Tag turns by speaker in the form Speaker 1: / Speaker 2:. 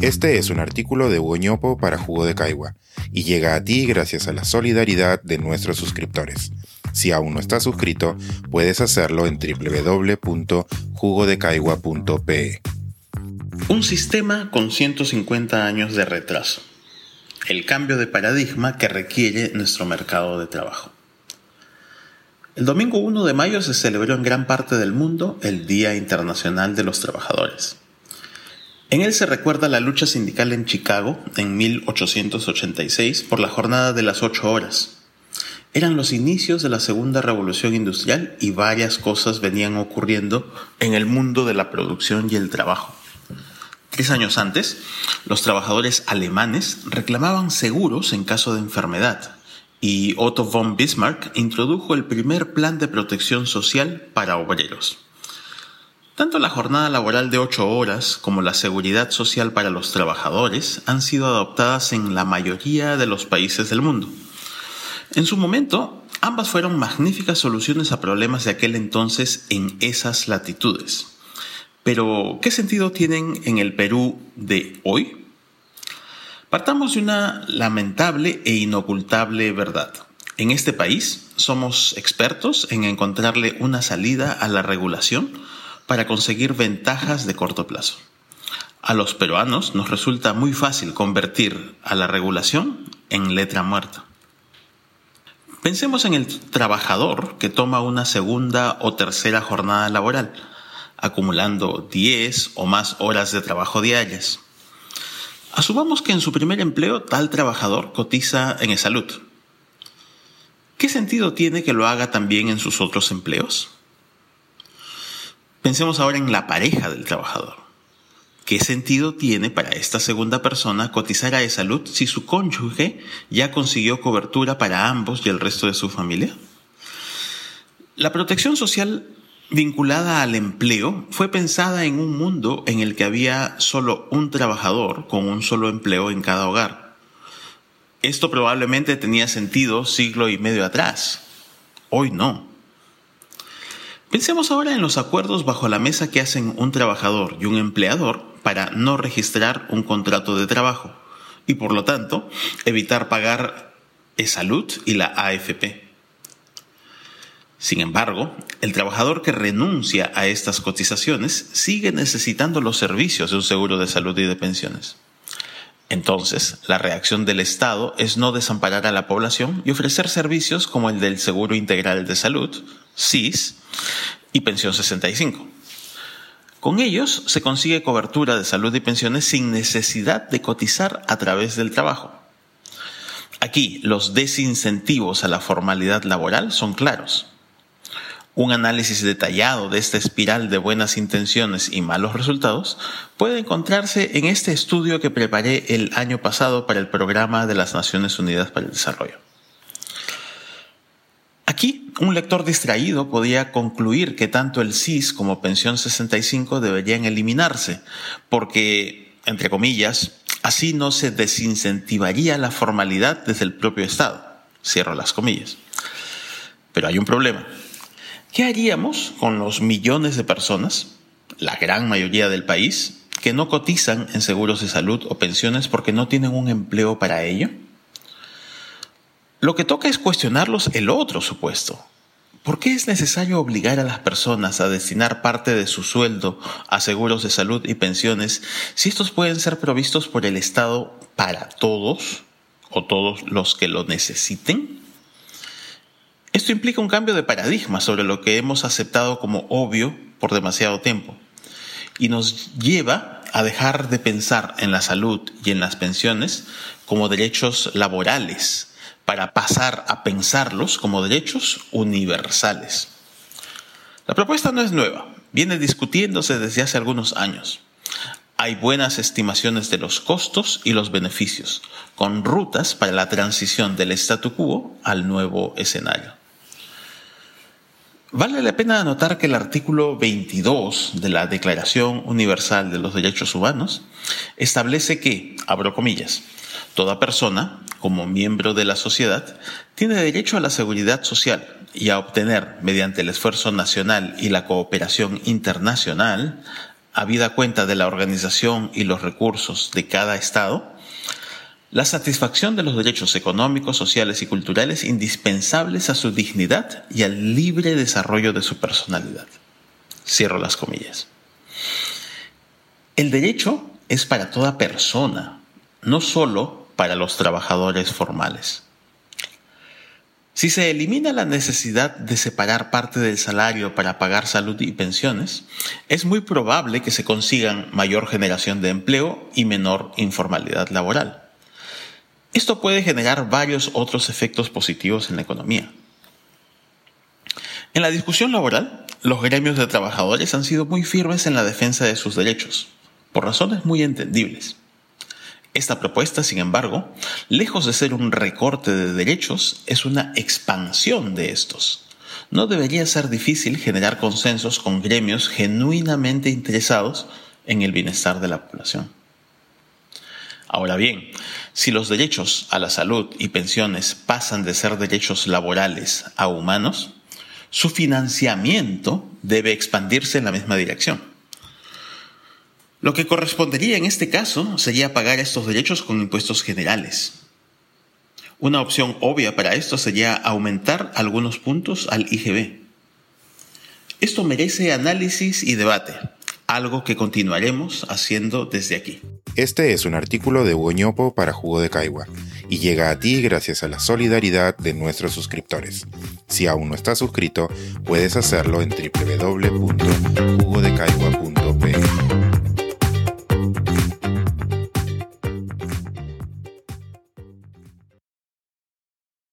Speaker 1: Este es un artículo de Hugo para Jugo de Caigua y llega a ti gracias a la solidaridad de nuestros suscriptores. Si aún no estás suscrito, puedes hacerlo en www.jugodecaigua.pe.
Speaker 2: Un sistema con 150 años de retraso. El cambio de paradigma que requiere nuestro mercado de trabajo. El domingo 1 de mayo se celebró en gran parte del mundo el Día Internacional de los Trabajadores. En él se recuerda la lucha sindical en Chicago en 1886 por la jornada de las ocho horas. Eran los inicios de la segunda revolución industrial y varias cosas venían ocurriendo en el mundo de la producción y el trabajo. Tres años antes, los trabajadores alemanes reclamaban seguros en caso de enfermedad y Otto von Bismarck introdujo el primer plan de protección social para obreros. Tanto la jornada laboral de ocho horas como la seguridad social para los trabajadores han sido adoptadas en la mayoría de los países del mundo. En su momento, ambas fueron magníficas soluciones a problemas de aquel entonces en esas latitudes. Pero, ¿qué sentido tienen en el Perú de hoy? Partamos de una lamentable e inocultable verdad. En este país somos expertos en encontrarle una salida a la regulación para conseguir ventajas de corto plazo. A los peruanos nos resulta muy fácil convertir a la regulación en letra muerta. Pensemos en el trabajador que toma una segunda o tercera jornada laboral, acumulando 10 o más horas de trabajo diarias. Asumamos que en su primer empleo tal trabajador cotiza en salud. ¿Qué sentido tiene que lo haga también en sus otros empleos? Pensemos ahora en la pareja del trabajador. ¿Qué sentido tiene para esta segunda persona cotizar a salud si su cónyuge ya consiguió cobertura para ambos y el resto de su familia? La protección social vinculada al empleo fue pensada en un mundo en el que había solo un trabajador con un solo empleo en cada hogar. Esto probablemente tenía sentido siglo y medio atrás. Hoy no. Pensemos ahora en los acuerdos bajo la mesa que hacen un trabajador y un empleador para no registrar un contrato de trabajo y por lo tanto evitar pagar e-salud y la AFP. Sin embargo, el trabajador que renuncia a estas cotizaciones sigue necesitando los servicios de un seguro de salud y de pensiones. Entonces, la reacción del Estado es no desamparar a la población y ofrecer servicios como el del Seguro Integral de Salud, SIS, y Pensión 65. Con ellos se consigue cobertura de salud y pensiones sin necesidad de cotizar a través del trabajo. Aquí los desincentivos a la formalidad laboral son claros. Un análisis detallado de esta espiral de buenas intenciones y malos resultados puede encontrarse en este estudio que preparé el año pasado para el Programa de las Naciones Unidas para el Desarrollo. Aquí, un lector distraído podía concluir que tanto el CIS como Pensión 65 deberían eliminarse, porque, entre comillas, así no se desincentivaría la formalidad desde el propio Estado. Cierro las comillas. Pero hay un problema. ¿Qué haríamos con los millones de personas, la gran mayoría del país, que no cotizan en seguros de salud o pensiones porque no tienen un empleo para ello? Lo que toca es cuestionarlos el otro supuesto. ¿Por qué es necesario obligar a las personas a destinar parte de su sueldo a seguros de salud y pensiones si estos pueden ser provistos por el Estado para todos o todos los que lo necesiten? Esto implica un cambio de paradigma sobre lo que hemos aceptado como obvio por demasiado tiempo y nos lleva a dejar de pensar en la salud y en las pensiones como derechos laborales para pasar a pensarlos como derechos universales. La propuesta no es nueva, viene discutiéndose desde hace algunos años. Hay buenas estimaciones de los costos y los beneficios, con rutas para la transición del statu quo al nuevo escenario. Vale la pena anotar que el artículo 22 de la Declaración Universal de los Derechos Humanos establece que, abro comillas, toda persona, como miembro de la sociedad, tiene derecho a la seguridad social y a obtener, mediante el esfuerzo nacional y la cooperación internacional, habida cuenta de la organización y los recursos de cada Estado, la satisfacción de los derechos económicos, sociales y culturales indispensables a su dignidad y al libre desarrollo de su personalidad. Cierro las comillas. El derecho es para toda persona, no solo para los trabajadores formales. Si se elimina la necesidad de separar parte del salario para pagar salud y pensiones, es muy probable que se consigan mayor generación de empleo y menor informalidad laboral. Esto puede generar varios otros efectos positivos en la economía. En la discusión laboral, los gremios de trabajadores han sido muy firmes en la defensa de sus derechos, por razones muy entendibles. Esta propuesta, sin embargo, lejos de ser un recorte de derechos, es una expansión de estos. No debería ser difícil generar consensos con gremios genuinamente interesados en el bienestar de la población. Ahora bien, si los derechos a la salud y pensiones pasan de ser derechos laborales a humanos, su financiamiento debe expandirse en la misma dirección. Lo que correspondería en este caso sería pagar estos derechos con impuestos generales. Una opción obvia para esto sería aumentar algunos puntos al IGB. Esto merece análisis y debate, algo que continuaremos haciendo desde aquí.
Speaker 1: Este es un artículo de Hugo para Jugo de Caigua y llega a ti gracias a la solidaridad de nuestros suscriptores. Si aún no estás suscrito, puedes hacerlo en www.jugodecaigua.pe.